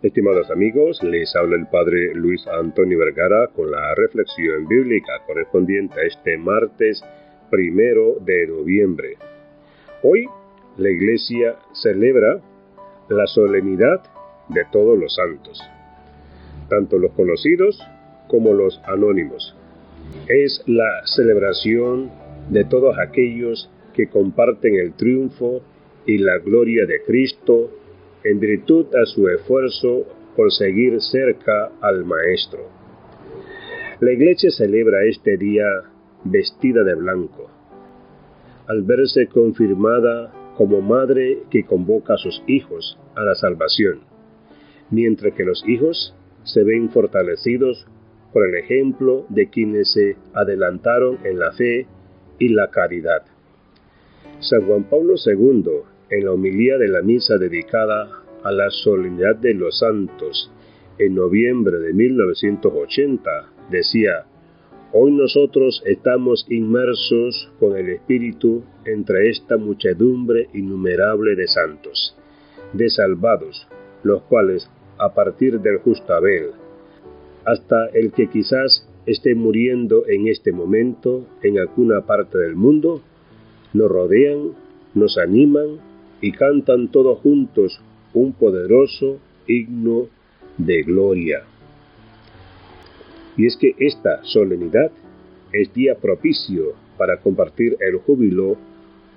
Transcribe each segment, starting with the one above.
Estimados amigos, les habla el Padre Luis Antonio Vergara con la reflexión bíblica correspondiente a este martes primero de noviembre. Hoy la Iglesia celebra la solemnidad de todos los santos, tanto los conocidos como los anónimos. Es la celebración de todos aquellos que comparten el triunfo y la gloria de Cristo en virtud a su esfuerzo por seguir cerca al Maestro. La Iglesia celebra este día vestida de blanco, al verse confirmada como madre que convoca a sus hijos a la salvación, mientras que los hijos se ven fortalecidos por el ejemplo de quienes se adelantaron en la fe y la caridad. San Juan Pablo II en la homilía de la misa dedicada a la solemnidad de los santos en noviembre de 1980, decía, Hoy nosotros estamos inmersos con el Espíritu entre esta muchedumbre innumerable de santos, de salvados, los cuales, a partir del justo Abel, hasta el que quizás esté muriendo en este momento en alguna parte del mundo, nos rodean, nos animan y cantan todos juntos un poderoso himno de gloria. Y es que esta solemnidad es día propicio para compartir el júbilo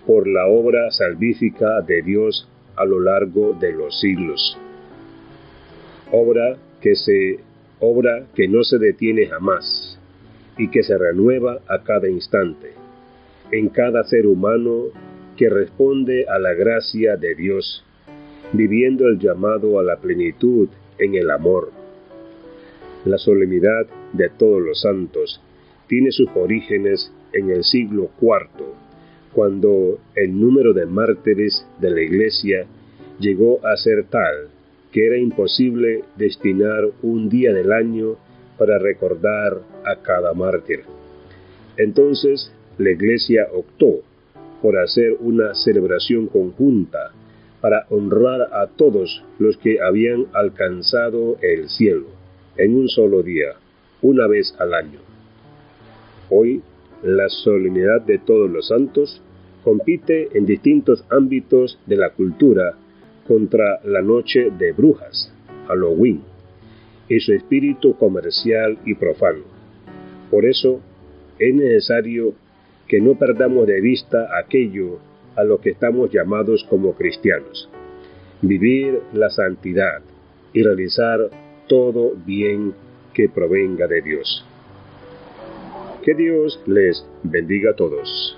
por la obra salvífica de Dios a lo largo de los siglos. Obra que se obra que no se detiene jamás y que se renueva a cada instante en cada ser humano que responde a la gracia de Dios, viviendo el llamado a la plenitud en el amor. La solemnidad de todos los santos tiene sus orígenes en el siglo IV, cuando el número de mártires de la Iglesia llegó a ser tal que era imposible destinar un día del año para recordar a cada mártir. Entonces la Iglesia optó por hacer una celebración conjunta para honrar a todos los que habían alcanzado el cielo en un solo día, una vez al año. Hoy, la solemnidad de todos los santos compite en distintos ámbitos de la cultura contra la noche de brujas, Halloween, y su espíritu comercial y profano. Por eso, es necesario que no perdamos de vista aquello a lo que estamos llamados como cristianos. Vivir la santidad y realizar todo bien que provenga de Dios. Que Dios les bendiga a todos.